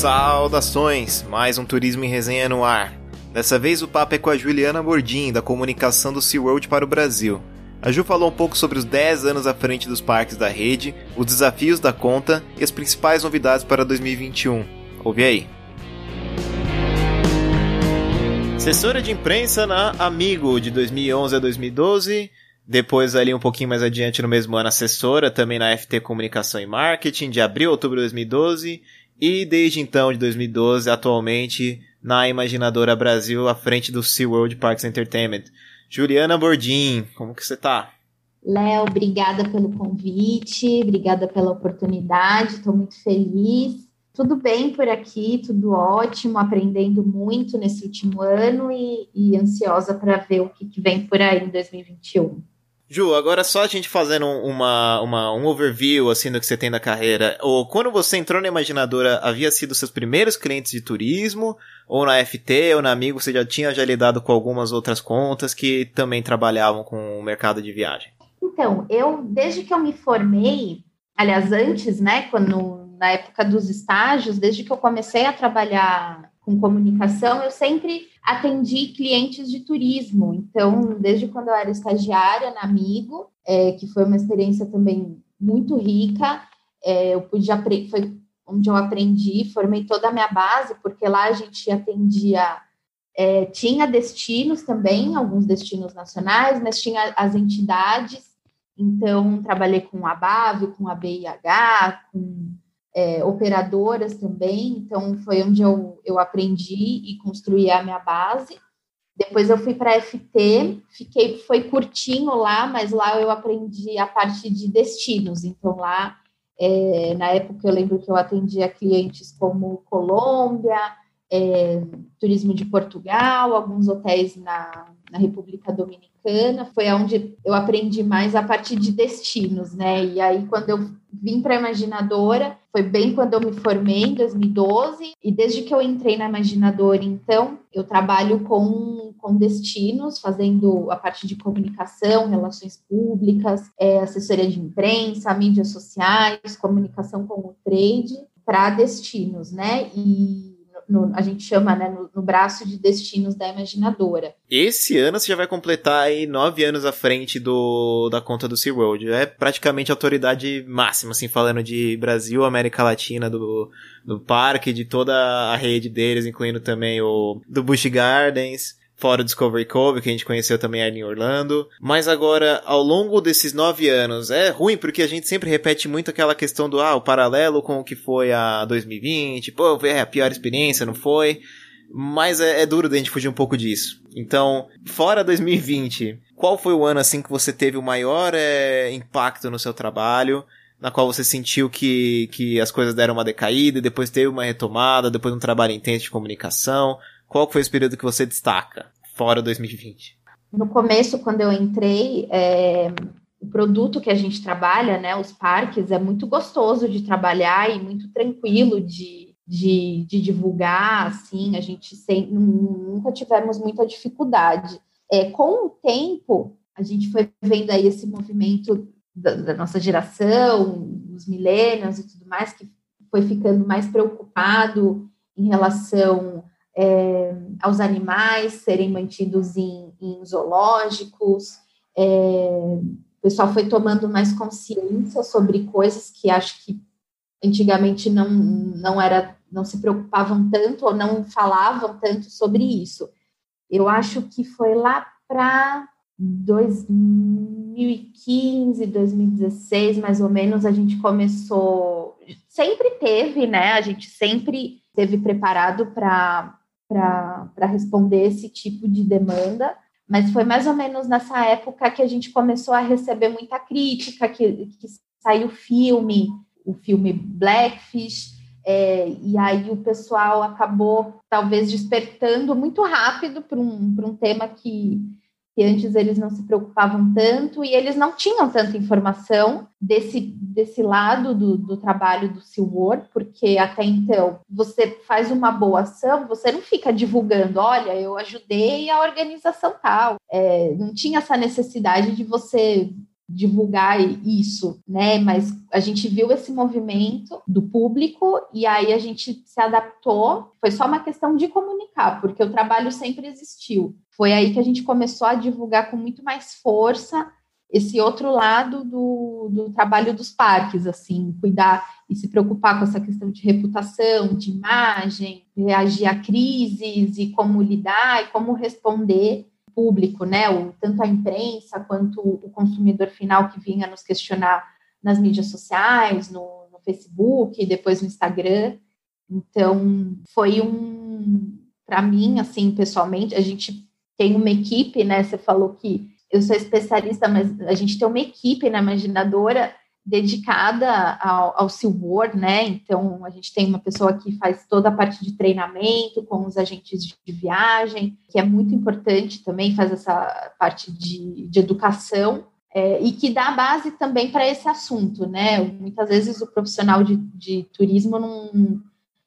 Saudações! Mais um Turismo em Resenha no ar. Dessa vez o papo é com a Juliana Bordim, da comunicação do SeaWorld para o Brasil. A Ju falou um pouco sobre os 10 anos à frente dos parques da rede, os desafios da conta e as principais novidades para 2021. Ouve aí. Assessora de imprensa na Amigo de 2011 a 2012, depois ali um pouquinho mais adiante no mesmo ano assessora também na FT Comunicação e Marketing de abril a outubro de 2012 e desde então de 2012 atualmente na Imaginadora Brasil à frente do SeaWorld Parks Entertainment. Juliana Bordim, como que você tá? Léo, obrigada pelo convite, obrigada pela oportunidade, estou muito feliz. Tudo bem por aqui, tudo ótimo, aprendendo muito nesse último ano e, e ansiosa para ver o que, que vem por aí em 2021. Ju, agora só a gente fazendo uma, uma, um overview assim do que você tem na carreira. Ou quando você entrou na Imaginadora, havia sido seus primeiros clientes de turismo? ou na FT ou na Amigo você já tinha já lidado com algumas outras contas que também trabalhavam com o mercado de viagem? Então, eu desde que eu me formei, aliás, antes, né, quando na época dos estágios, desde que eu comecei a trabalhar com comunicação, eu sempre atendi clientes de turismo. Então, desde quando eu era estagiária na Amigo, é, que foi uma experiência também muito rica, é, eu pude foi onde eu aprendi, formei toda a minha base, porque lá a gente atendia, é, tinha destinos também, alguns destinos nacionais, mas tinha as entidades, então trabalhei com a BAV, com a BIH, com é, operadoras também, então foi onde eu, eu aprendi e construí a minha base. Depois eu fui para FT, fiquei, foi curtinho lá, mas lá eu aprendi a parte de destinos, então lá é, na época, eu lembro que eu atendia clientes como Colômbia, é, Turismo de Portugal, alguns hotéis na, na República Dominicana. Foi onde eu aprendi mais a partir de destinos, né? E aí, quando eu vim para a Imaginadora, foi bem quando eu me formei, em 2012, e desde que eu entrei na Imaginadora, então, eu trabalho com, com destinos, fazendo a parte de comunicação, relações públicas, é, assessoria de imprensa, mídias sociais, comunicação com o trade, para destinos, né? E no, a gente chama, né, no, no, braço de destinos da imaginadora. Esse ano você já vai completar aí nove anos à frente do, da conta do SeaWorld. É praticamente a autoridade máxima, assim, falando de Brasil, América Latina, do, do parque, de toda a rede deles, incluindo também o do Busch Gardens fora Discovery Cove, que a gente conheceu também ali em Orlando. Mas agora, ao longo desses nove anos, é ruim porque a gente sempre repete muito aquela questão do, ah, o paralelo com o que foi a 2020, pô, foi a pior experiência, não foi? Mas é, é duro da gente fugir um pouco disso. Então, fora 2020, qual foi o ano assim que você teve o maior é, impacto no seu trabalho? na qual você sentiu que, que as coisas deram uma decaída, depois teve uma retomada, depois um trabalho intenso de comunicação. Qual foi esse período que você destaca, fora 2020? No começo, quando eu entrei, é, o produto que a gente trabalha, né, os parques, é muito gostoso de trabalhar e muito tranquilo de, de, de divulgar, assim, a gente sem, nunca tivemos muita dificuldade. É, com o tempo, a gente foi vendo aí esse movimento da, da nossa geração, os milênios e tudo mais, que foi ficando mais preocupado em relação é, aos animais serem mantidos em, em zoológicos. É, o pessoal foi tomando mais consciência sobre coisas que acho que antigamente não, não era não se preocupavam tanto ou não falavam tanto sobre isso. Eu acho que foi lá para 2015, 2016, mais ou menos, a gente começou. Sempre teve, né? A gente sempre teve preparado para para responder esse tipo de demanda, mas foi mais ou menos nessa época que a gente começou a receber muita crítica, que, que saiu o filme, o filme Blackfish, é, e aí o pessoal acabou talvez despertando muito rápido para um, um tema que que antes eles não se preocupavam tanto e eles não tinham tanta informação desse, desse lado do, do trabalho do SeaWorld, porque até então você faz uma boa ação, você não fica divulgando, olha, eu ajudei a organização tal. É, não tinha essa necessidade de você divulgar isso, né? Mas a gente viu esse movimento do público e aí a gente se adaptou. Foi só uma questão de comunicar, porque o trabalho sempre existiu. Foi aí que a gente começou a divulgar com muito mais força esse outro lado do, do trabalho dos parques, assim, cuidar e se preocupar com essa questão de reputação, de imagem, reagir a crises e como lidar e como responder público, né? O, tanto a imprensa quanto o consumidor final que vinha nos questionar nas mídias sociais, no, no Facebook, depois no Instagram. Então, foi um, para mim, assim, pessoalmente, a gente tem uma equipe, né? Você falou que eu sou especialista, mas a gente tem uma equipe na Imaginadora dedicada ao, ao Silvor, né? Então, a gente tem uma pessoa que faz toda a parte de treinamento com os agentes de viagem, que é muito importante também, faz essa parte de, de educação. É, e que dá base também para esse assunto, né? Muitas vezes o profissional de, de turismo não,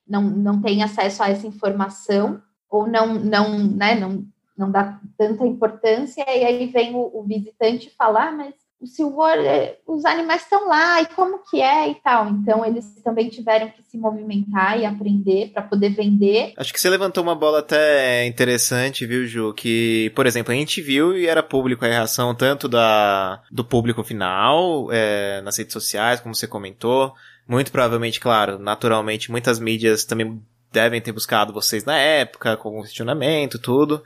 não, não tem acesso a essa informação ou não, não, né, não, não dá tanta importância, e aí vem o, o visitante falar, ah, mas o é, os animais estão lá, e como que é e tal. Então, eles também tiveram que se movimentar e aprender para poder vender. Acho que você levantou uma bola até interessante, viu, Ju? Que, por exemplo, a gente viu e era público a reação tanto da, do público final, é, nas redes sociais, como você comentou. Muito provavelmente, claro, naturalmente, muitas mídias também devem ter buscado vocês na época, com questionamento, tudo.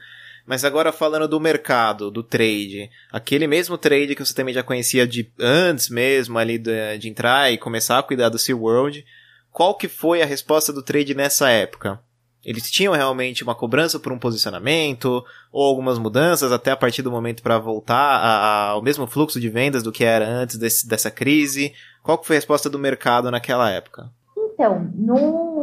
Mas agora falando do mercado, do trade, aquele mesmo trade que você também já conhecia de antes mesmo ali de, de entrar e começar a cuidar do SeaWorld, qual que foi a resposta do trade nessa época? Eles tinham realmente uma cobrança por um posicionamento ou algumas mudanças até a partir do momento para voltar a, a, ao mesmo fluxo de vendas do que era antes desse, dessa crise? Qual que foi a resposta do mercado naquela época? Então, no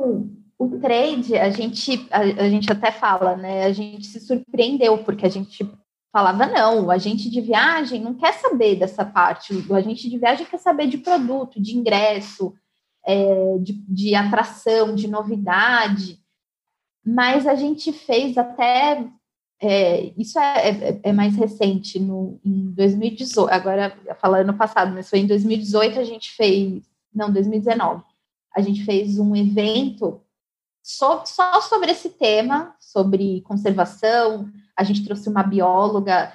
o trade, a gente, a, a, gente até fala, né? A gente se surpreendeu, porque a gente falava, não, o agente de viagem não quer saber dessa parte, o agente de viagem quer saber de produto, de ingresso, é, de, de atração, de novidade. Mas a gente fez até. É, isso é, é, é, mais recente, no, em 2018, agora falando no passado, mas foi em 2018 a gente fez, não, 2019, a gente fez um evento só, só sobre esse tema, sobre conservação. A gente trouxe uma bióloga,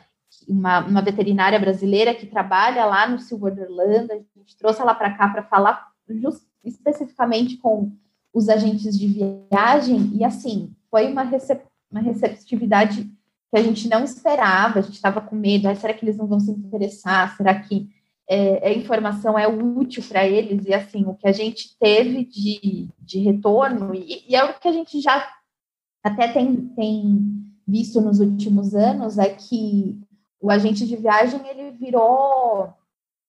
uma, uma veterinária brasileira que trabalha lá no Silverland. A gente trouxe ela para cá para falar just, especificamente com os agentes de viagem. E, assim, foi uma, recep uma receptividade que a gente não esperava. A gente estava com medo. Ah, será que eles não vão se interessar? Será que é, a informação é útil para eles, e assim, o que a gente teve de, de retorno, e, e, é o que a gente já até tem, tem visto nos últimos anos, é que o agente de viagem, ele virou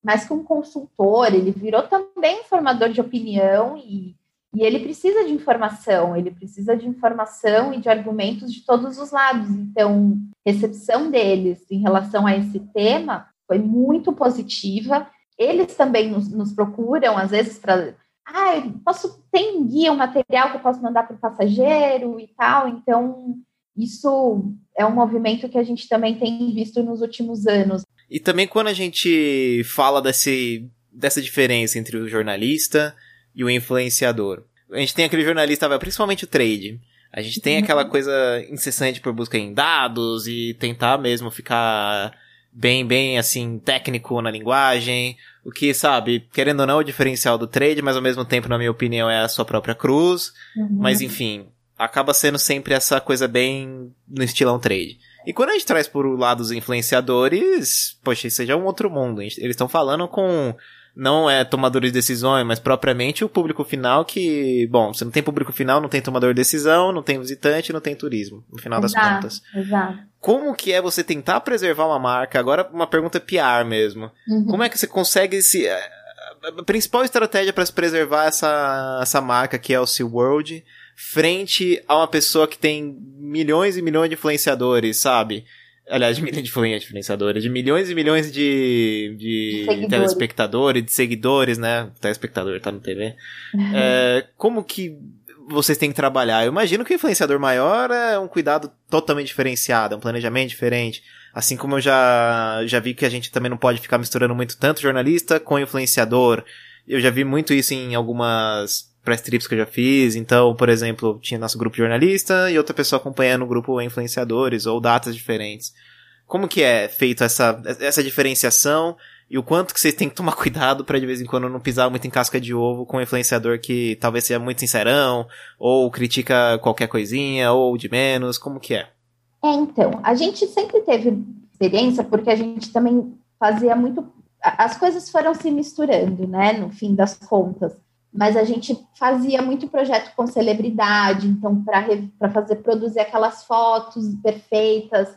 mais que um consultor, ele virou também formador de opinião, e, e ele precisa de informação, ele precisa de informação e de argumentos de todos os lados, então, recepção deles em relação a esse tema foi muito positiva. Eles também nos, nos procuram, às vezes, para. Ah, posso. Tem um guia, um material que eu posso mandar para o passageiro e tal. Então, isso é um movimento que a gente também tem visto nos últimos anos. E também quando a gente fala desse, dessa diferença entre o jornalista e o influenciador. A gente tem aquele jornalista, principalmente o trade. A gente tem uhum. aquela coisa incessante por busca em dados e tentar mesmo ficar bem, bem, assim, técnico na linguagem, o que, sabe, querendo ou não, é o diferencial do trade, mas ao mesmo tempo, na minha opinião, é a sua própria cruz, uhum. mas enfim, acaba sendo sempre essa coisa bem no estilão trade. E quando a gente traz por lado dos influenciadores, poxa, isso já é um outro mundo. Eles estão falando com não é tomadores de decisões, mas propriamente o público final que, bom, você não tem público final, não tem tomador de decisão, não tem visitante, não tem turismo, no final exato, das contas. Exato. Como que é você tentar preservar uma marca? Agora uma pergunta PR mesmo. Uhum. Como é que você consegue se eh, a principal estratégia para se preservar essa, essa marca que é o SeaWorld frente a uma pessoa que tem milhões e milhões de influenciadores, sabe? aliás, de milhões de influenciadores, de milhões e milhões de, de, telespectadores, de seguidores, né? Telespectador tá no TV. Uhum. É, como que vocês têm que trabalhar? Eu imagino que o influenciador maior é um cuidado totalmente diferenciado, é um planejamento diferente. Assim como eu já, já vi que a gente também não pode ficar misturando muito tanto jornalista com influenciador. Eu já vi muito isso em algumas press trips que eu já fiz. Então, por exemplo, tinha nosso grupo jornalista e outra pessoa acompanhando o grupo influenciadores ou datas diferentes. Como que é feito essa, essa diferenciação e o quanto que vocês têm que tomar cuidado para de vez em quando não pisar muito em casca de ovo com um influenciador que talvez seja muito sincerão ou critica qualquer coisinha ou de menos, como que é? É, então, a gente sempre teve experiência porque a gente também fazia muito as coisas foram se misturando, né, no fim das contas. Mas a gente fazia muito projeto com celebridade, então para fazer produzir aquelas fotos perfeitas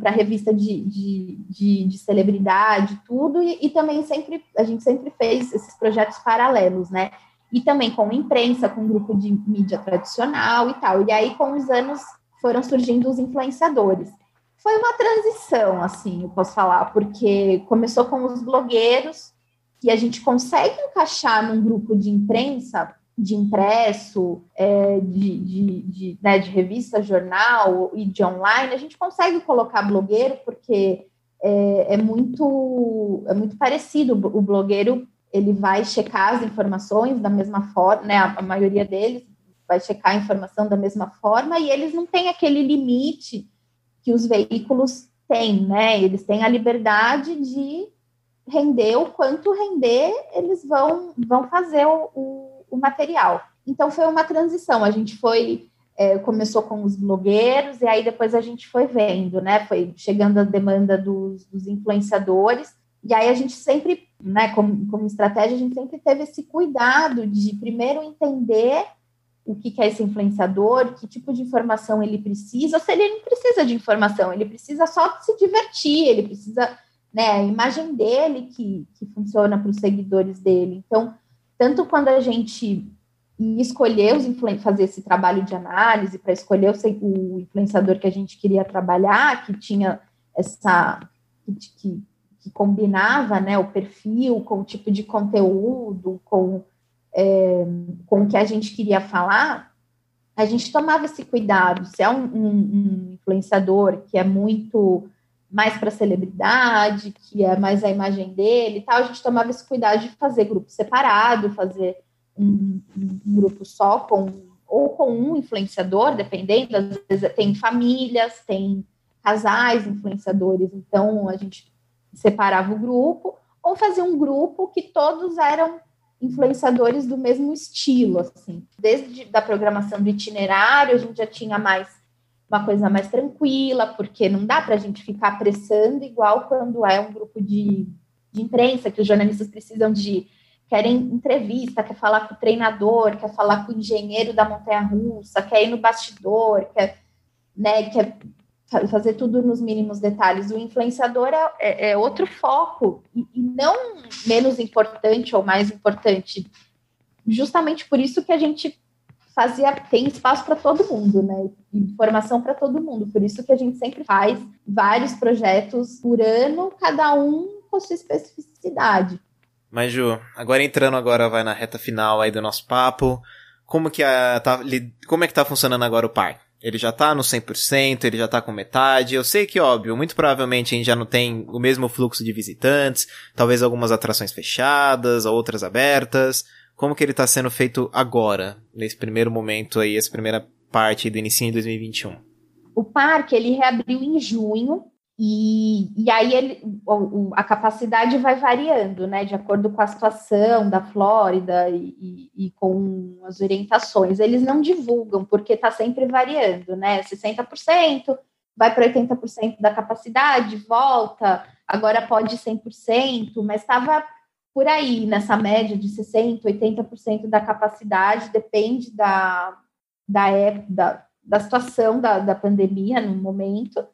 para revista de, de, de, de, celebridade, tudo, e, e, também sempre a gente sempre fez esses projetos paralelos, né? E também com imprensa, com grupo de mídia tradicional e tal. E aí, com os anos, foram surgindo os influenciadores. Foi uma transição, assim, eu posso falar, porque começou com os blogueiros, que a gente consegue encaixar num grupo de imprensa, de impresso, é, de, de, de, né, de, revista, jornal e de online, a gente consegue colocar blogueiro porque é, é, muito, é muito parecido. O blogueiro ele vai checar as informações da mesma forma, né, a, a maioria deles vai checar a informação da mesma forma e eles não têm aquele limite que os veículos têm, né? Eles têm a liberdade de render o quanto render, eles vão, vão fazer o, o, o material. Então foi uma transição. A gente foi é, começou com os blogueiros e aí depois a gente foi vendo, né? Foi chegando a demanda dos, dos influenciadores e aí a gente sempre, né? Como, como estratégia, a gente sempre teve esse cuidado de primeiro entender o que, é esse influenciador, que tipo de informação ele precisa, ou se ele não precisa de informação, ele precisa só se divertir, ele precisa né? A imagem dele que, que funciona para os seguidores dele. Então, tanto quando a gente escolher os fazer esse trabalho de análise para escolher o, influenciador que a gente queria trabalhar, que tinha essa que, que, que, combinava, né, o perfil com o tipo de conteúdo, com é, com o que a gente queria falar, a gente tomava esse cuidado. Se é um, um, um influenciador que é muito mais para celebridade, que é mais a imagem dele e tal, a gente tomava esse cuidado de fazer grupo separado, fazer um, um, grupo só com ou com um influenciador, dependendo, às vezes tem famílias, tem casais influenciadores, então a gente separava o grupo, ou fazia um grupo que todos eram influenciadores do mesmo estilo, assim. Desde da programação do itinerário, a gente já tinha mais uma coisa mais tranquila, porque não dá para a gente ficar apressando igual quando é um grupo de, de imprensa, que os jornalistas precisam de querem entrevista, quer falar com o treinador, quer falar com o engenheiro da montanha-russa, quer ir no bastidor, quer, né, quer fazer tudo nos mínimos detalhes. O influenciador é, é, é outro foco, e, e, não menos importante ou mais importante. Justamente por isso que a gente fazia tem espaço para todo mundo, né? Informação para todo mundo. Por isso que a gente sempre faz vários projetos por ano, cada um com sua especificidade. Mas Ju, agora entrando agora vai na reta final aí do nosso papo, como que a, tá, como é que tá funcionando agora o parque? Ele já tá no 100%, ele já tá com metade. Eu sei que, óbvio, muito provavelmente a gente já não tem o mesmo fluxo de visitantes, talvez algumas atrações fechadas, outras abertas como que ele está sendo feito agora, nesse primeiro momento aí, essa primeira parte do início de 2021? O parque, ele reabriu em junho, e, e aí ele, a capacidade vai variando, né, de acordo com a situação da Flórida e, e, e com as orientações. Eles não divulgam, porque está sempre variando, né, 60%, vai para 80% da capacidade, volta, agora pode 100%, mas estava por aí, nessa média de 60%, 80% da capacidade, depende da, da, época, da, da situação da, da pandemia no momento.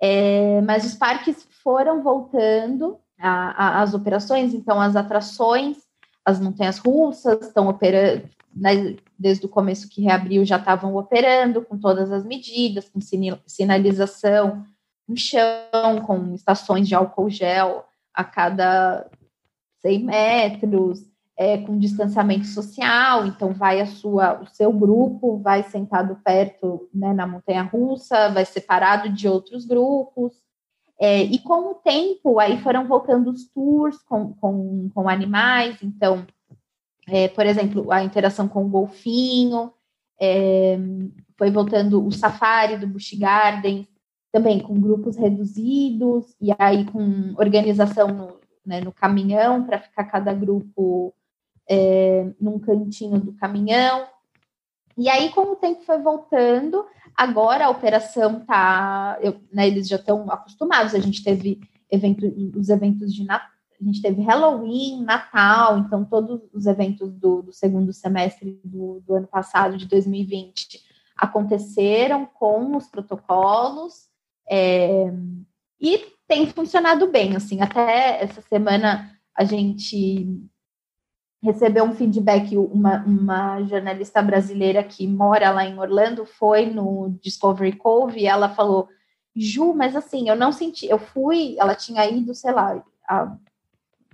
É, mas os parques foram voltando às operações, então as atrações, as montanhas russas estão operando, né, desde o começo que reabriu já estavam operando com todas as medidas, com sinalização no chão, com estações de álcool gel a cada 100 metros, é, com distanciamento social, então vai a sua, o seu grupo vai sentado perto né, na montanha russa, vai separado de outros grupos. É, e com o tempo, aí foram voltando os tours com, com, com animais, então, é, por exemplo, a interação com o golfinho, é, foi voltando o safari do Busch Gardens, também com grupos reduzidos, e aí com organização no, né, no caminhão, para ficar cada grupo é, num cantinho do caminhão. E aí, como o tempo foi voltando, agora a operação tá, né, eles já estão acostumados. A gente teve evento, os eventos de Natal, a gente teve Halloween, Natal, então todos os eventos do, do segundo semestre do, do, ano passado, de 2020, aconteceram com os protocolos é, e tem funcionado bem. Assim, até essa semana a gente recebeu um feedback, uma, uma jornalista brasileira que mora lá em Orlando foi no Discovery Cove e ela falou, Ju, mas assim, eu não senti, eu fui, ela tinha ido, sei lá, há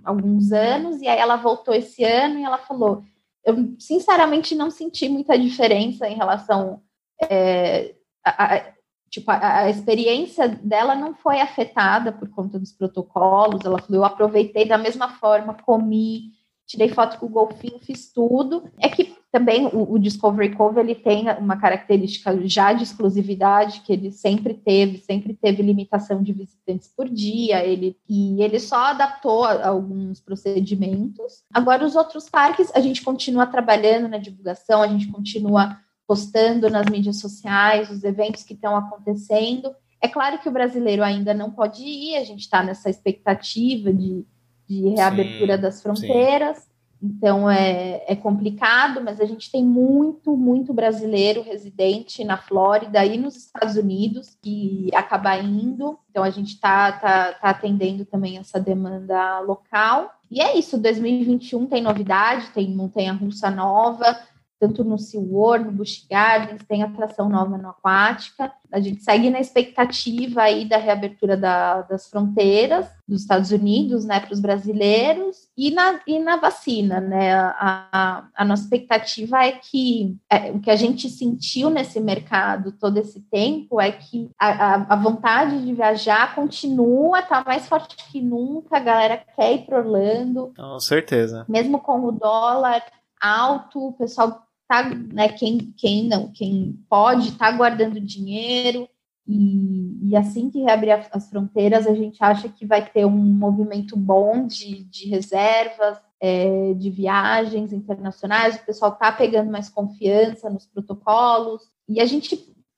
alguns anos, e aí ela voltou esse ano e ela falou, eu sinceramente não senti muita diferença em relação é, a, a, tipo, a, a, experiência dela não foi afetada por conta dos protocolos, ela falou, eu aproveitei da mesma forma, comi, tirei foto com o golfinho, fiz tudo. É que também o, o, Discovery Cove ele tem uma característica já de exclusividade que ele sempre teve, sempre teve limitação de visitantes por dia, ele e ele só adaptou alguns procedimentos. Agora os outros parques a gente continua trabalhando na divulgação, a gente continua postando nas mídias sociais os eventos que estão acontecendo. É claro que o brasileiro ainda não pode ir, a gente está nessa expectativa de de reabertura sim, das fronteiras. Sim. Então é, é complicado, mas a gente tem muito, muito brasileiro residente na Flórida e nos Estados Unidos que acaba indo. Então a gente está tá, tá atendendo também essa demanda local. E é isso, 2021 tem novidade, tem montanha russa nova, tanto no SeaWorld, no Busch Gardens, tem atração nova no Aquática. A gente segue na expectativa aí da reabertura da, das fronteiras dos Estados Unidos, né, para os brasileiros e na, e na vacina, né, a, a nossa expectativa é que é, o que a gente sentiu nesse mercado todo esse tempo é que a, a, a vontade de viajar continua, está mais forte que nunca, a galera quer ir para Orlando. Com certeza. Mesmo com o dólar alto, o pessoal tá, né, quem, quem não, quem pode está guardando dinheiro e, e, assim que reabrir as fronteiras, a gente acha que vai ter um movimento bom de, de reservas, é, de viagens internacionais, o pessoal está pegando mais confiança nos protocolos, e a gente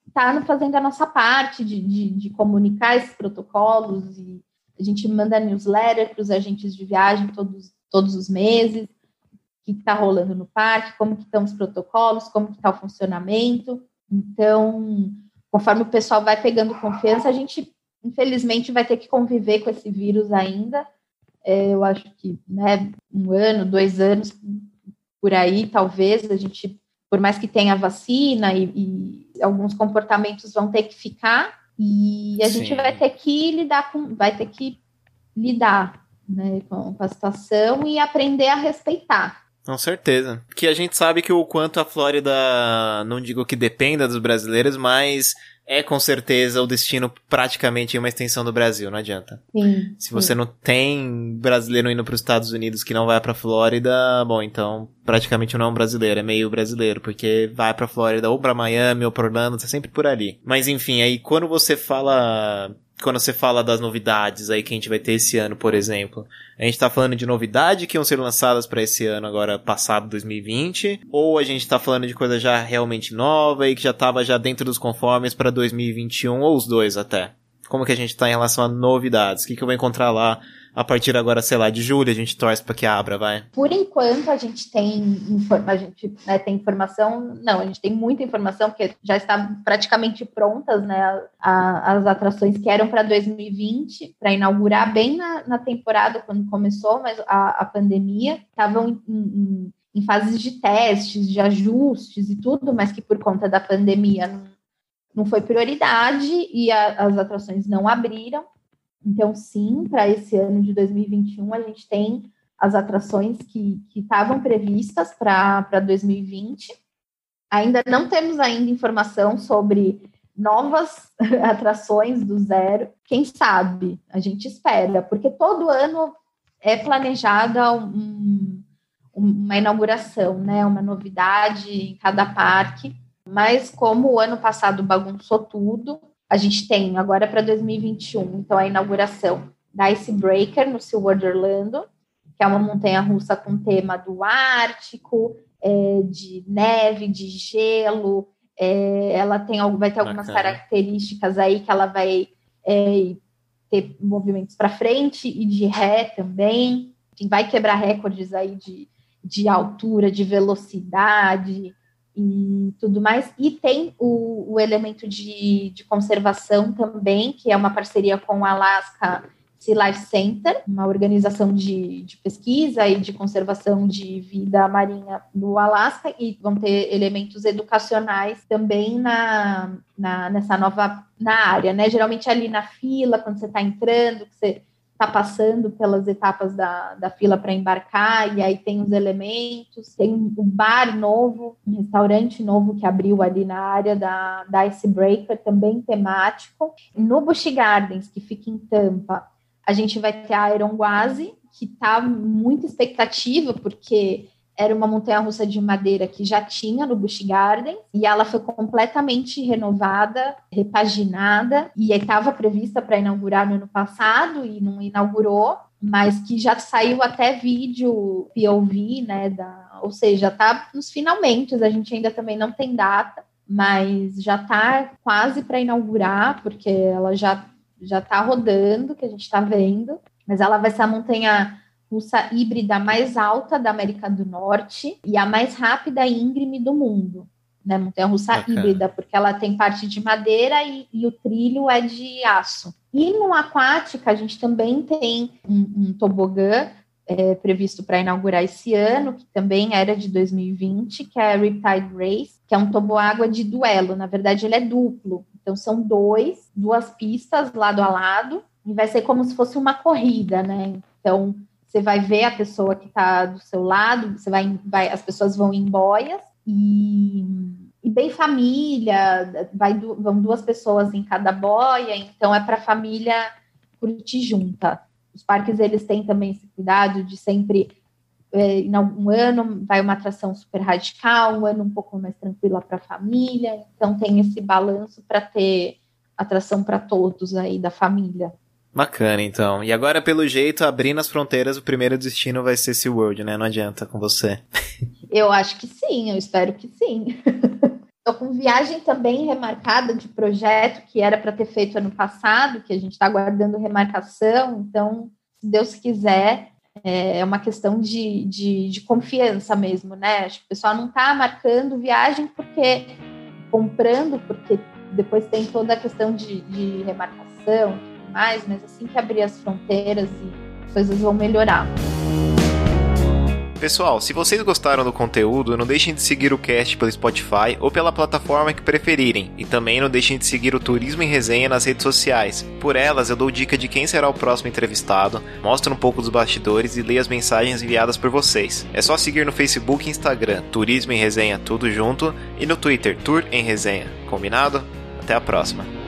está fazendo a nossa parte de, de, de, comunicar esses protocolos, e a gente manda newsletter para os agentes de viagem todos, todos os meses, que está rolando no parque, como que estão os protocolos, como que está o funcionamento. Então, conforme o pessoal vai pegando confiança, a gente, infelizmente, vai ter que conviver com esse vírus ainda. É, eu acho que, né, um ano, dois anos, por aí, talvez, a gente, por mais que tenha vacina e, e alguns comportamentos vão ter que ficar, e a Sim. gente vai ter que lidar com, vai ter que lidar né, com, com a situação e aprender a respeitar. Com certeza. Que a gente sabe que o quanto a Flórida, não digo que dependa dos brasileiros, mas é com certeza o destino praticamente uma extensão do Brasil, não adianta. Sim, Se você não tem brasileiro indo para os Estados Unidos que não vai para Flórida, bom, então praticamente não é um brasileiro, é meio brasileiro, porque vai para Flórida ou para Miami ou para Orlando, tá sempre por ali. Mas enfim, aí quando você fala quando você fala das novidades aí que a gente vai ter esse ano, por exemplo, a gente tá falando de novidade que iam ser lançadas para esse ano agora passado 2020, ou a gente tá falando de coisa já realmente nova e que já tava já dentro dos conformes para 2021 ou os dois até? Como que a gente tá em relação a novidades? O que que eu vou encontrar lá a partir agora, sei lá, de julho, a gente torce para que abra, vai? Por enquanto, a gente tem, a gente, né, tem informação, não, a gente tem muita informação, porque já está praticamente prontas, né, a, as atrações que eram para 2020, para inaugurar bem na, na, temporada, quando começou, mas a, a pandemia, estavam em, em, em fases de testes, de ajustes e tudo, mas que por conta da pandemia não, não foi prioridade e a, as atrações não abriram. Então, sim, para esse ano de 2021, a gente tem as atrações que estavam previstas para 2020. Ainda não temos ainda informação sobre novas atrações do zero. Quem sabe? A gente espera, porque todo ano é planejada um, uma inauguração, né? Uma novidade em cada parque. Mas como o ano passado bagunçou tudo, a gente tem agora para 2021, então a inauguração da Icebreaker no SeaWorld Orlando, que é uma montanha russa com tema do Ártico, é, de neve, de gelo. É, ela tem, vai ter algumas Bacana. características aí que ela vai é, ter movimentos para frente e de ré também. vai quebrar recordes aí de, de altura, de velocidade e tudo mais. E tem o, o elemento de, de conservação também, que é uma parceria com o Alaska Sea Life Center, uma organização de, de, pesquisa e de conservação de vida marinha do Alasca, e vão ter elementos educacionais também na, na nessa nova na área, né? Geralmente ali na fila, quando você está entrando, que você está passando pelas etapas da, da fila para embarcar, e aí tem os elementos, tem um bar novo, um restaurante novo que abriu ali na área da, da Icebreaker, também temático. No Busch Gardens, que fica em Tampa, a gente vai ter a Iron Guazi, que está muita expectativa, porque era uma montanha-russa de madeira que já tinha no Busch Garden, e ela foi completamente renovada, repaginada, e estava prevista para inaugurar no ano passado, e não inaugurou, mas que já saiu até vídeo POV, né, da, ou seja, está nos finalmente, a gente ainda também não tem data, mas já está quase para inaugurar, porque ela já já está rodando, que a gente está vendo, mas ela vai ser a montanha russa híbrida mais alta da América do Norte e a mais rápida e íngreme do mundo. Né, montanha russa Bacana. híbrida, porque ela tem parte de madeira e, e, o trilho é de aço. E no aquática, a gente também tem um, um tobogã é, previsto para inaugurar esse ano, que também era de 2020, que é a Riptide Race, que é um toboágua de duelo. Na verdade, ele é duplo. Então, são dois, duas pistas lado a lado, e vai ser como se fosse uma corrida, né? Então, você vai ver a pessoa que está do seu lado, você vai, vai, as pessoas vão em boias e, e bem família, vai, vão duas pessoas em cada boia, então é para a família curtir junta. Os parques eles têm também esse cuidado de sempre é, um ano vai uma atração super radical, um ano um pouco mais tranquila para a família. Então tem esse balanço para ter atração para todos aí da família. Bacana, então. E agora, pelo jeito, abrindo as fronteiras, o primeiro destino vai ser SeaWorld, né? Não adianta com você. eu acho que sim, eu espero que sim. Estou com viagem também remarcada de projeto que era para ter feito ano passado, que a gente está aguardando remarcação. Então, se Deus quiser, é, é uma questão de, de, de confiança mesmo, né? Acho que o pessoal não está marcando viagem porque comprando, porque depois tem toda a questão de, de remarcação mais, mas assim que abrir as fronteiras as coisas vão melhorar. Pessoal, se vocês gostaram do conteúdo, não deixem de seguir o cast pelo Spotify ou pela plataforma que preferirem. E também não deixem de seguir o Turismo em Resenha nas redes sociais. Por elas, eu dou dica de quem será o próximo entrevistado, mostro um pouco dos bastidores e leio as mensagens enviadas por vocês. É só seguir no Facebook e Instagram, Turismo em Resenha tudo junto, e no Twitter, Tour em Resenha. Combinado? Até a próxima.